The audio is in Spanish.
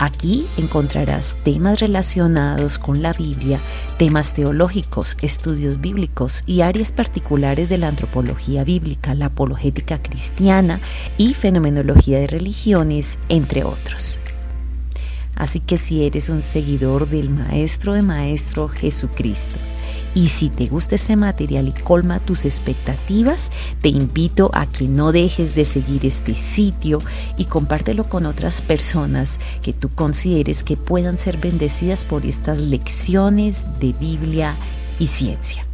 Aquí encontrarás temas relacionados con la Biblia, temas teológicos, estudios bíblicos y áreas particulares de la antropología bíblica, la apologética cristiana y fenomenología de religiones, entre otros. Así que si eres un seguidor del Maestro de Maestro Jesucristo, y si te gusta este material y colma tus expectativas, te invito a que no dejes de seguir este sitio y compártelo con otras personas que tú consideres que puedan ser bendecidas por estas lecciones de Biblia y ciencia.